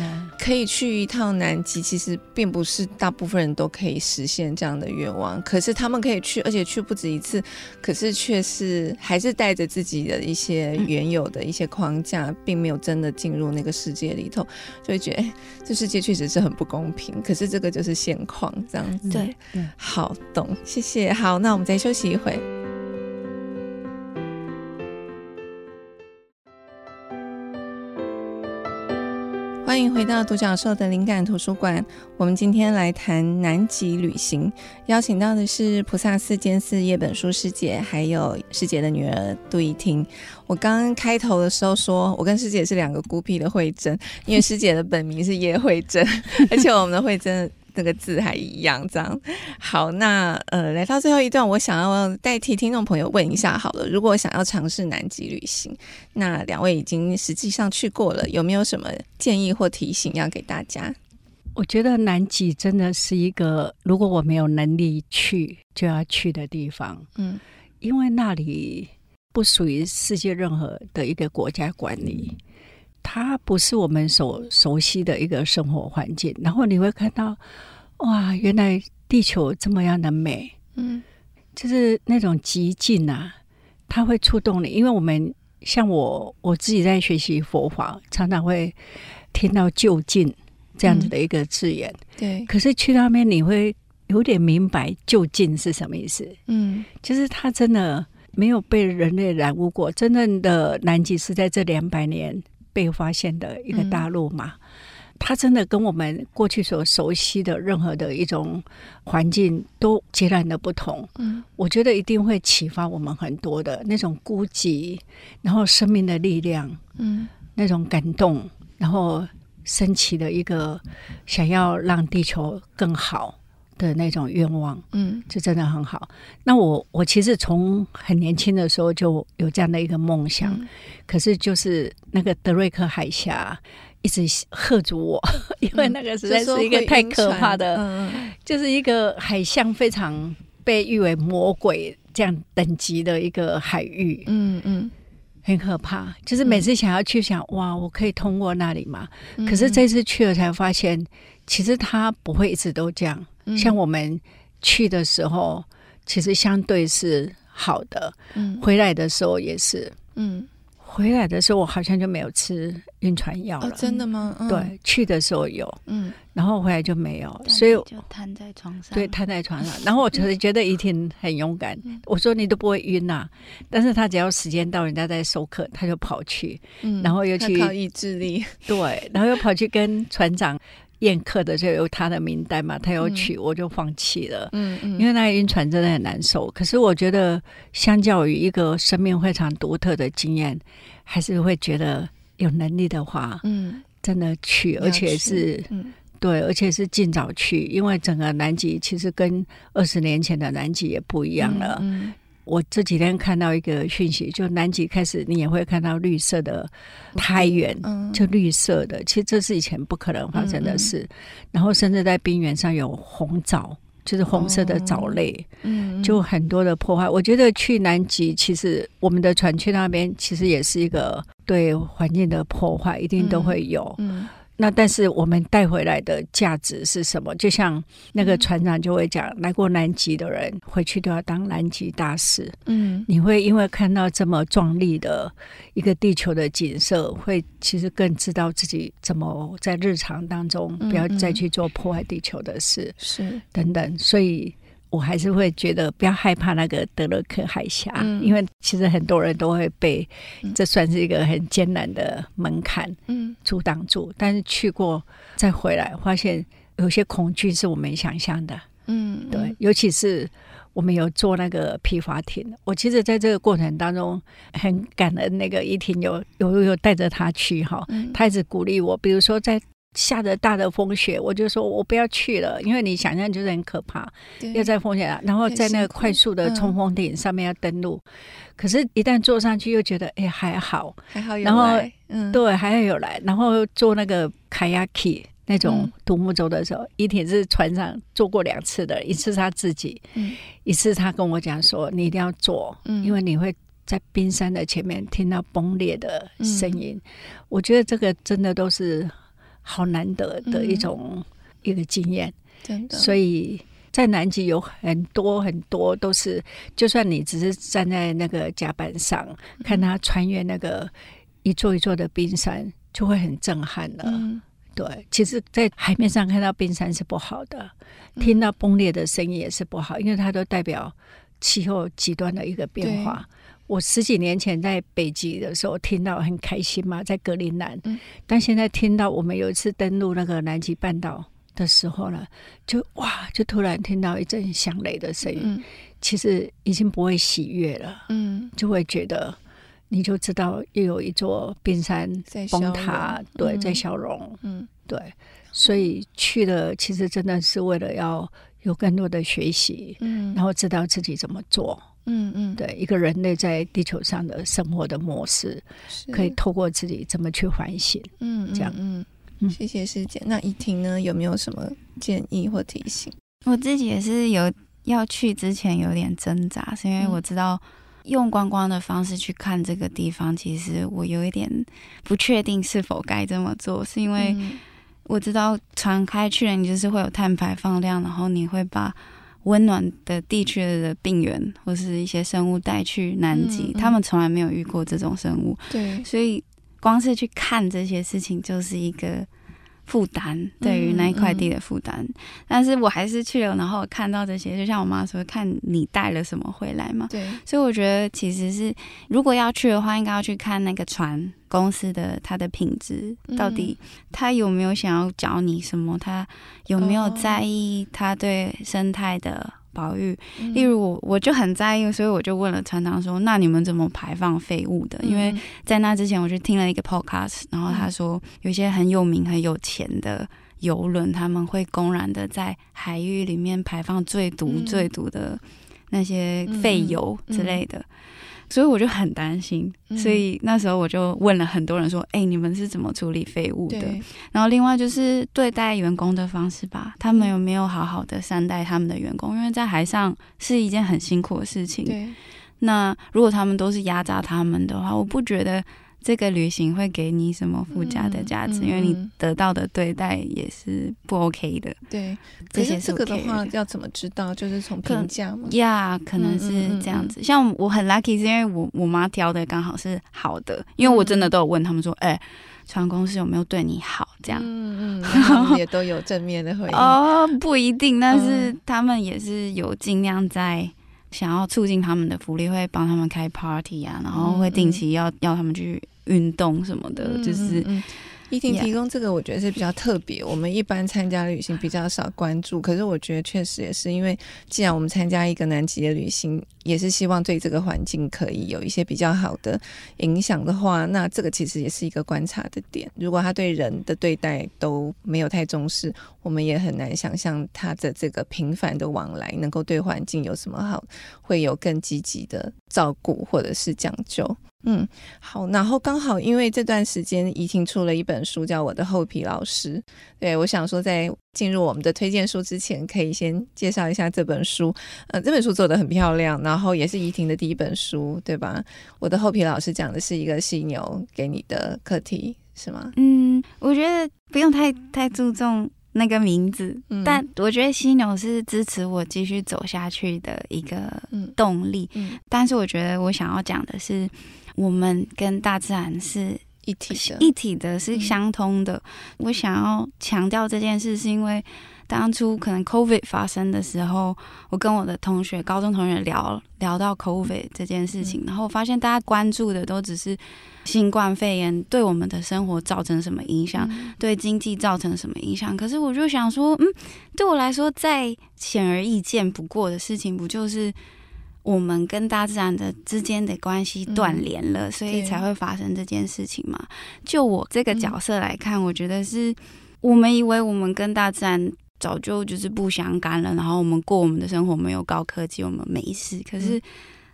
可以去一趟南极，其实并不是大部分人都可以实现这样的愿望。可是他们可以去，而且去不止一次，可是却是还是带着自己的一些原有的一些框架，并没有真的进入那个世界里头，就会觉得，哎，这世界确实是很不公平。可是这个就是现况，这样子。对，好，懂，谢谢。好，那我们再休息一会。欢迎回到独角兽的灵感图书馆。我们今天来谈南极旅行，邀请到的是菩萨寺监寺叶本书师姐，还有师姐的女儿杜怡婷。我刚开头的时候说，我跟师姐是两个孤僻的慧珍，因为师姐的本名是叶慧珍，[LAUGHS] 而且我们的慧珍。那个字还一样，这样好。那呃，来到最后一段，我想要代替听众朋友问一下，好了，如果想要尝试南极旅行，那两位已经实际上去过了，有没有什么建议或提醒要给大家？我觉得南极真的是一个，如果我没有能力去，就要去的地方。嗯，因为那里不属于世界任何的一个国家管理，它不是我们所熟悉的一个生活环境。然后你会看到。哇，原来地球这么样的美，嗯，就是那种极境啊，它会触动你。因为我们像我，我自己在学习佛法，常常会听到“就近”这样子的一个字眼。嗯、对，可是去那边你会有点明白“就近”是什么意思。嗯，就是它真的没有被人类染污过。真正的南极是在这两百年被发现的一个大陆嘛。嗯它真的跟我们过去所熟悉的任何的一种环境都截然的不同。嗯，我觉得一定会启发我们很多的那种孤寂，然后生命的力量，嗯，那种感动，然后升起的一个想要让地球更好的那种愿望。嗯，就真的很好。那我我其实从很年轻的时候就有这样的一个梦想，嗯，可是就是那个德瑞克海峡。一直吓住我，[LAUGHS] 因为那个实在是一个太可怕的，嗯、就是一个海象非常被誉为魔鬼这样等级的一个海域，嗯嗯，很可怕。就是每次想要去想，嗯、哇，我可以通过那里吗？嗯、可是这次去了才发现，其实它不会一直都这样。嗯、像我们去的时候，其实相对是好的，嗯，回来的时候也是，嗯。回来的时候，我好像就没有吃晕船药了。哦，真的吗？嗯、对，去的时候有，嗯，然后回来就没有，所以就瘫在床上。对，瘫在床上。然后我觉得觉得怡婷很勇敢。嗯、我说你都不会晕呐、啊，但是他只要时间到，人家在授课，他就跑去，嗯、然后又去靠意志力。对，然后又跑去跟船长。宴客的就有他的名单嘛，他有去，嗯、我就放弃了。嗯嗯，因为那个晕船真的很难受。可是我觉得，相较于一个生命非常独特的经验，还是会觉得有能力的话，嗯，真的去，而且是，嗯、对，而且是尽早去，因为整个南极其实跟二十年前的南极也不一样了。嗯。嗯我这几天看到一个讯息，就南极开始，你也会看到绿色的苔原，嗯、就绿色的。其实这是以前不可能发生的事。嗯、然后甚至在冰原上有红藻，就是红色的藻类，嗯，就很多的破坏。我觉得去南极，其实我们的船去那边，其实也是一个对环境的破坏，一定都会有。嗯。嗯那但是我们带回来的价值是什么？就像那个船长就会讲，嗯、来过南极的人回去都要当南极大使。嗯，你会因为看到这么壮丽的一个地球的景色，会其实更知道自己怎么在日常当中不要再去做破坏地球的事。是、等等，所以。我还是会觉得不要害怕那个德勒克海峡，嗯、因为其实很多人都会被这算是一个很艰难的门槛，嗯，阻挡住。但是去过再回来，发现有些恐惧是我没想象的，嗯，对，尤其是我们有坐那个皮划艇，我其实在这个过程当中很感恩那个依婷有有有带着他去哈，他一直鼓励我，比如说在。下着大的风雪，我就说我不要去了，因为你想象就是很可怕，对要在风雪，然后在那个快速的冲锋艇上面要登陆，嗯、可是，一旦坐上去又觉得哎还好，还好有来，然后嗯，对，还要有来，然后坐那个 kayak 那种独木舟的时候，怡婷、嗯、是船上坐过两次的，一次他自己，嗯、一次他跟我讲说你一定要坐，嗯、因为你会在冰山的前面听到崩裂的声音，嗯、我觉得这个真的都是。好难得的一种一个经验，真的。所以在南极有很多很多都是，就算你只是站在那个甲板上看它穿越那个一座一座的冰山，就会很震撼了。对，其实，在海面上看到冰山是不好的，听到崩裂的声音也是不好，因为它都代表气候极端的一个变化。我十几年前在北极的时候听到很开心嘛，在格陵兰。嗯、但现在听到我们有一次登陆那个南极半岛的时候呢，就哇，就突然听到一阵响雷的声音。嗯、其实已经不会喜悦了，嗯，就会觉得你就知道又有一座冰山崩塌，对，在消融，嗯，对，所以去了其实真的是为了要有更多的学习，嗯，然后知道自己怎么做。嗯嗯，对，一个人类在地球上的生活的模式，可以透过自己怎么去反省，嗯，这样，嗯嗯，谢谢师姐。那怡婷呢，有没有什么建议或提醒？我自己也是有要去之前有点挣扎，是因为我知道用观光的方式去看这个地方，其实我有一点不确定是否该这么做，是因为我知道船开去了，你就是会有碳排放量，然后你会把。温暖的地区的病原或是一些生物带去南极，他们从来没有遇过这种生物，对，所以光是去看这些事情就是一个负担，对于那一块地的负担。嗯嗯、但是我还是去了，然后看到这些，就像我妈说，看你带了什么回来嘛。对，所以我觉得其实是如果要去的话，应该要去看那个船公司的它的品质，到底他有没有想要教你什么，他有没有在意他对生态的保育。例如我我就很在意，所以我就问了船长说：“那你们怎么排放废物的？”因为在那之前，我就听了一个 podcast，然后他说有些很有名、很有钱的游轮，他们会公然的在海域里面排放最毒、最毒的那些废油之类的。所以我就很担心，所以那时候我就问了很多人说：“哎、你们是怎么处理废物的？”然后另外就是对待员工的方式吧，他们有没有好好的善待他们的员工？因为在海上是一件很辛苦的事情。对那如果他们都是压榨他们的话，我不觉得这个旅行会给你什么附加的价值？嗯嗯、因为你得到的对待也是不 OK 的。对，这些这个的话要怎么知道？就是从评价吗？呀，可能是这样子。像我很 lucky，是因为我我妈挑的刚好是好的，因为我真的都有问他们说，哎、嗯，船公司有没有对你好？这样，嗯嗯，也都有正面的回应。[LAUGHS] 哦，不一定，但是他们也是有尽量在。想要促进他们的福利，会帮他们开 party 啊，然后会定期要、嗯、要他们去运动什么的，嗯、就是。嗯依婷提供这个，我觉得是比较特别。我们一般参加旅行比较少关注，可是我觉得确实也是因为，既然我们参加一个南极的旅行，也是希望对这个环境可以有一些比较好的影响的话，那这个其实也是一个观察的点。如果他对人的对待都没有太重视，我们也很难想象他的这个频繁的往来能够对环境有什么好，会有更积极的照顾或者是讲究。嗯，好，然后刚好因为这段时间怡婷出了一本书，叫《我的厚皮老师》。对，我想说，在进入我们的推荐书之前，可以先介绍一下这本书。呃，这本书做的很漂亮，然后也是怡婷的第一本书，对吧？我的厚皮老师讲的是一个犀牛给你的课题，是吗？嗯，我觉得不用太太注重那个名字，嗯、但我觉得犀牛是支持我继续走下去的一个动力。嗯嗯、但是我觉得我想要讲的是。我们跟大自然是一体的，一体的，是相通的。我想要强调这件事，是因为当初可能 COVID 发生的时候，我跟我的同学、高中同学聊聊到 COVID 这件事情，然后我发现大家关注的都只是新冠肺炎对我们的生活造成什么影响，对经济造成什么影响。可是我就想说，嗯，对我来说，再显而易见不过的事情，不就是？我们跟大自然的之间的关系断联了，嗯、所以才会发生这件事情嘛。就我这个角色来看，嗯、我觉得是我们以为我们跟大自然早就就是不相干了，然后我们过我们的生活，没有高科技，我们没事。可是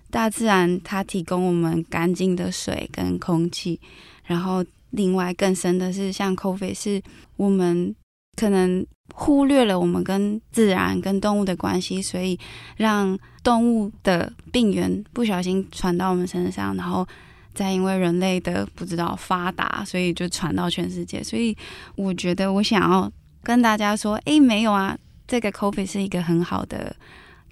大自然它提供我们干净的水跟空气，然后另外更深的是，像 COVID 是我们可能。忽略了我们跟自然、跟动物的关系，所以让动物的病源不小心传到我们身上，然后再因为人类的不知道发达，所以就传到全世界。所以我觉得我想要跟大家说，诶，没有啊，这个 COVID 是一个很好的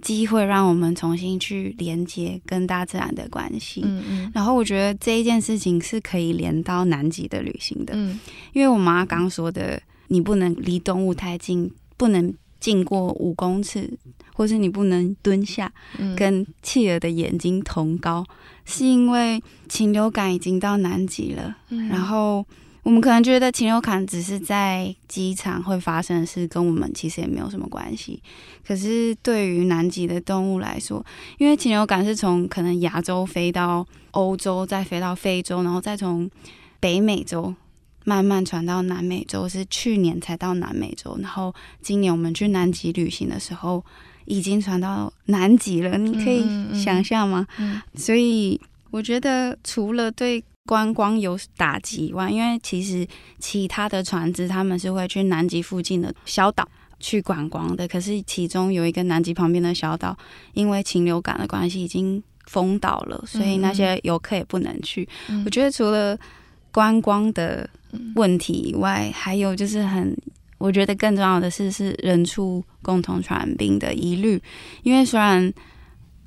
机会，让我们重新去连接跟大自然的关系。嗯嗯。然后我觉得这一件事情是可以连到南极的旅行的，嗯，因为我妈刚说的。你不能离动物太近，不能近过五公尺，或是你不能蹲下，跟企鹅的眼睛同高，嗯、是因为禽流感已经到南极了。嗯、然后我们可能觉得禽流感只是在机场会发生的事，跟我们其实也没有什么关系。可是对于南极的动物来说，因为禽流感是从可能亚洲飞到欧洲，再飞到非洲，然后再从北美洲。慢慢传到南美洲，是去年才到南美洲，然后今年我们去南极旅行的时候，已经传到南极了。你可以想象吗？嗯所以我觉得，除了对观光有打击以外，因为其实其他的船只他们是会去南极附近的小岛去观光的，可是其中有一个南极旁边的小岛，因为禽流感的关系已经封岛了，所以那些游客也不能去。嗯、我觉得除了观光的问题以外，还有就是很，我觉得更重要的是是人畜共同传染病的疑虑，因为虽然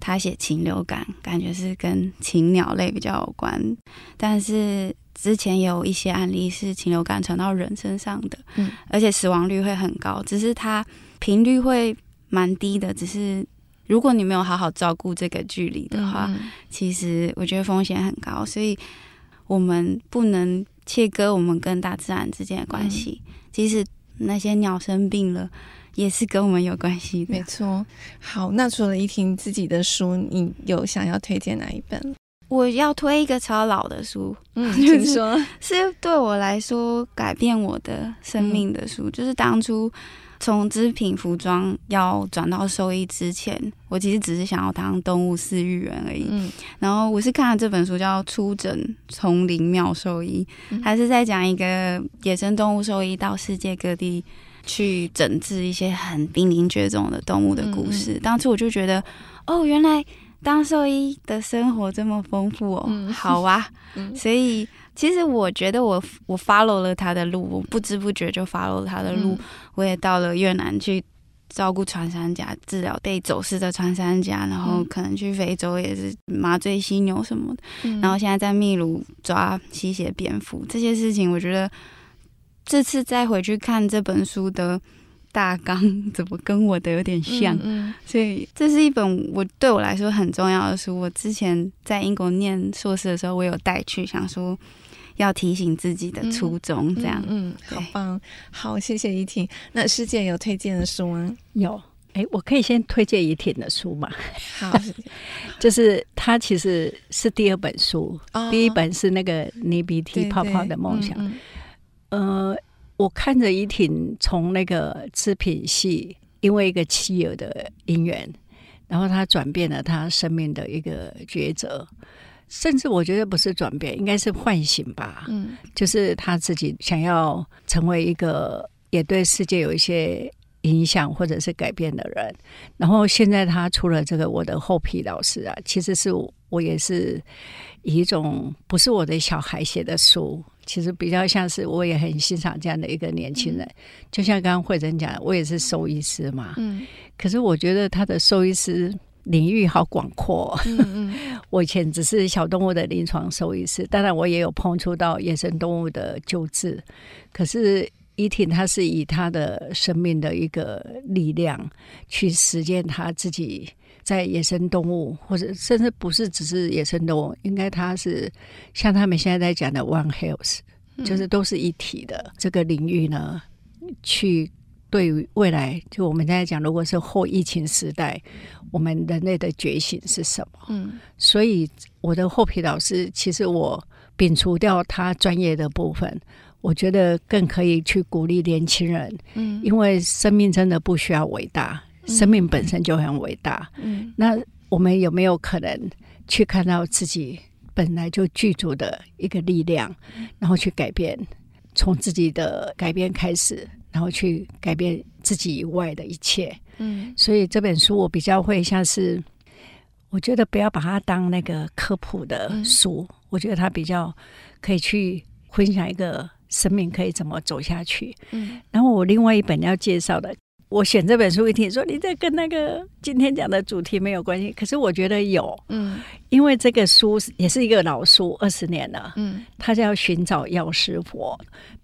他写禽流感，感觉是跟禽鸟类比较有关，但是之前有一些案例是禽流感传到人身上的，嗯，而且死亡率会很高，只是它频率会蛮低的，只是如果你没有好好照顾这个距离的话，嗯、其实我觉得风险很高，所以我们不能。切割我们跟大自然之间的关系，嗯、即使那些鸟生病了，也是跟我们有关系的。没错。好，那除了怡婷自己的书，你有想要推荐哪一本？我要推一个超老的书，嗯，[LAUGHS] 听说是对我来说改变我的生命的书，嗯、就是当初。从织品服装要转到兽医之前，我其实只是想要当动物饲育员而已。嗯，然后我是看了这本书叫《出诊丛林妙兽医》，还是在讲一个野生动物兽医到世界各地去诊治一些很濒临绝种的动物的故事。嗯嗯，当初我就觉得，哦，原来当兽医的生活这么丰富哦，嗯、好啊，[LAUGHS] 嗯、所以其实我觉得我我 follow 了他的路，我不知不觉就 follow 了他的路。嗯、我也到了越南去照顾穿山甲，治疗被走失的穿山甲，然后可能去非洲也是麻醉犀牛什么的。嗯、然后现在在秘鲁抓吸血蝙蝠，这些事情，我觉得这次再回去看这本书的大纲，怎么跟我的有点像？嗯嗯、所以这是一本我对我来说很重要的书。我之前在英国念硕士的时候，我有带去，想说。要提醒自己的初衷，这样，嗯，嗯，好棒，好，谢谢怡婷。那师姐有推荐的书吗？有，哎、欸，我可以先推荐怡婷的书吗？好，[LAUGHS] 就是它其实是第二本书，哦、第一本是那个尼比提泡泡的梦想。嗯嗯、呃，我看着怡婷从那个织品系，因为一个妻儿的姻缘，然后她转变了她生命的一个抉择。甚至我觉得不是转变，应该是唤醒吧。嗯，就是他自己想要成为一个也对世界有一些影响或者是改变的人。然后现在他出了这个《我的厚皮老师》啊，其实是我也是以一种不是我的小孩写的书，其实比较像是我也很欣赏这样的一个年轻人。嗯，就像刚刚慧珍讲，我也是兽医师嘛。嗯，可是我觉得他的兽医师。领域好广阔，嗯嗯，[LAUGHS] 我以前只是小动物的临床兽医师，当然我也有碰触到野生动物的救治。可是怡婷她是以她的生命的一个力量去实践她自己在野生动物，或者甚至不是只是野生动物，应该她是像他们现在在讲的 One Health，就是都是一体的这个领域呢，去。对于未来，就我们现在讲，如果是后疫情时代，我们人类的觉醒是什么？嗯，所以我的厚皮老师，其实我摒除掉他专业的部分，我觉得更可以去鼓励年轻人。嗯，因为生命真的不需要伟大，生命本身就很伟大。嗯，那我们有没有可能去看到自己本来就具足的一个力量，然后去改变，从自己的改变开始。然后去改变自己以外的一切，嗯，所以这本书我比较会像是，我觉得不要把它当那个科普的书，嗯，我觉得它比较可以去分享一个生命可以怎么走下去，嗯，然后我另外一本要介绍的。我选这本书，一听说你这跟那个今天讲的主题没有关系，可是我觉得有，嗯，因为这个书也是一个老书，二十年了，嗯，他叫《寻找药师佛》，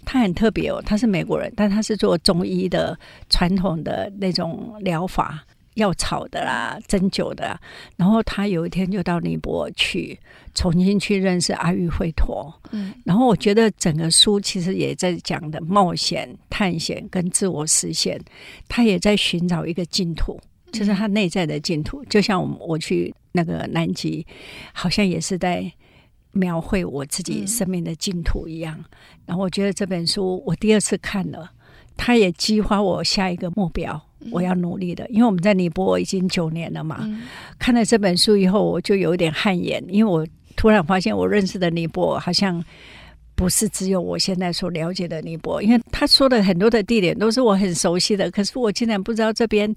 他很特别哦，他是美国人，但他是做中医的传统的那种疗法。药草的啦，针灸的啦，然后他有一天就到尼泊尔去，重新去认识阿育吠陀。嗯，然后我觉得整个书其实也在讲的冒险、探险跟自我实现，他也在寻找一个净土，就是他内在的净土。就像我我去那个南极，好像也是在描绘我自己生命的净土一样。然后我觉得这本书我第二次看了，它也激发我下一个目标。我要努力的，因为我们在尼泊尔已经九年了嘛。嗯、看了这本书以后，我就有点汗颜，因为我突然发现我认识的尼泊尔好像不是只有我现在所了解的尼泊尔，因为他说的很多的地点都是我很熟悉的，可是我竟然不知道这边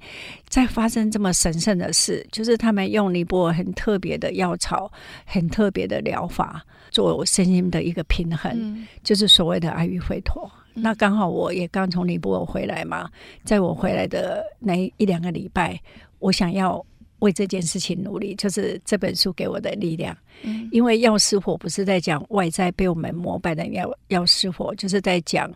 在发生这么神圣的事，就是他们用尼泊尔很特别的药草、很特别的疗法做我身心的一个平衡，嗯、就是所谓的阿育吠陀。那刚好我也刚从尼泊尔回来嘛，在我回来的那一两个礼拜，我想要为这件事情努力，就是这本书给我的力量。嗯，因为药师佛不是在讲外在被我们膜拜的药药师佛，就是在讲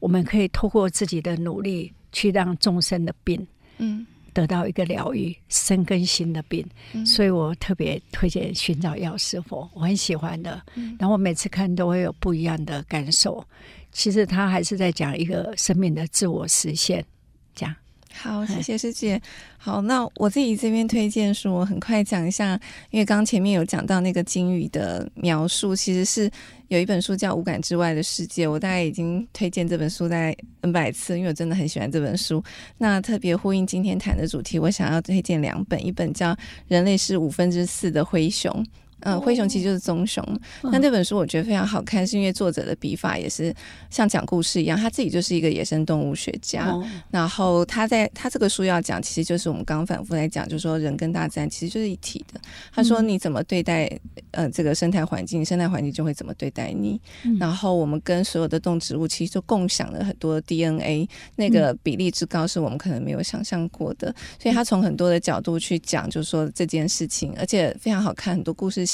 我们可以透过自己的努力去让众生的病，嗯，得到一个疗愈，生跟新的病。嗯，所以我特别推荐寻找药师佛，我很喜欢的。然后我每次看都会有不一样的感受。其实他还是在讲一个生命的自我实现，这样。好，谢谢师姐。好，那我自己这边推荐书，我很快讲一下，因为刚刚前面有讲到那个金鱼的描述，其实是有一本书叫《无感之外的世界》，我大概已经推荐这本书大概 N 百次，因为我真的很喜欢这本书。那特别呼应今天谈的主题，我想要推荐两本，一本叫《人类是五分之四的灰熊》。嗯，灰熊其实就是棕熊。那这本书我觉得非常好看，是因为作者的笔法也是像讲故事一样，他自己就是一个野生动物学家。哦、然后他在他这个书要讲，其实就是我们刚刚反复在讲，就是说人跟大自然其实就是一体的。他说你怎么对待呃这个生态环境，生态环境就会怎么对待你。嗯、然后我们跟所有的动植物其实就共享了很多 DNA，那个比例之高是我们可能没有想象过的。所以他从很多的角度去讲，就是说这件事情，而且非常好看，很多故事。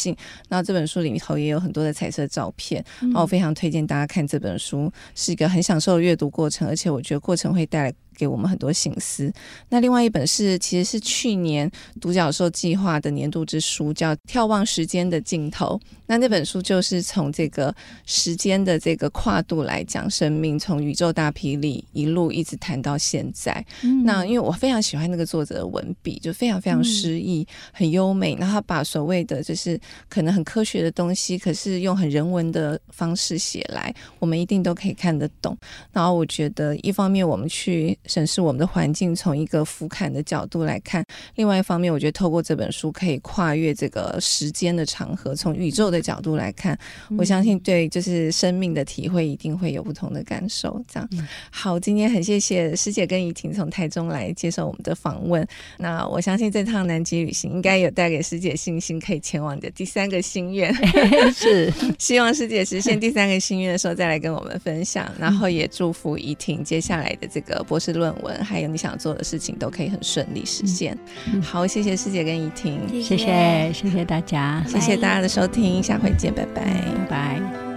然后这本书里头也有很多的彩色照片，然后我非常推荐大家看这本书，是一个很享受的阅读过程，而且我觉得过程会带来给我们很多心思。那另外一本是，其实是去年独角兽计划的年度之书，叫《眺望时间的尽头》。那那本书就是从这个时间的这个跨度来讲生命，从宇宙大霹雳一路一直谈到现在。嗯、那因为我非常喜欢那个作者的文笔，就非常非常诗意，嗯、很优美。然后他把所谓的就是可能很科学的东西，可是用很人文的方式写来，我们一定都可以看得懂。然后我觉得，一方面我们去审视我们的环境，从一个俯瞰的角度来看；另外一方面，我觉得透过这本书可以跨越这个时间的长河，从宇宙的。角度来看，我相信对就是生命的体会一定会有不同的感受。这样好，今天很谢谢师姐跟怡婷从台中来接受我们的访问。那我相信这趟南极旅行应该有带给师姐信心，可以前往的第三个心愿。[LAUGHS] [LAUGHS] 是希望师姐实现第三个心愿的时候再来跟我们分享。然后也祝福怡婷接下来的这个博士论文，还有你想做的事情都可以很顺利实现。好，谢谢师姐跟怡婷，谢谢谢谢大家，谢谢大家的收听。下回见，拜拜，拜拜。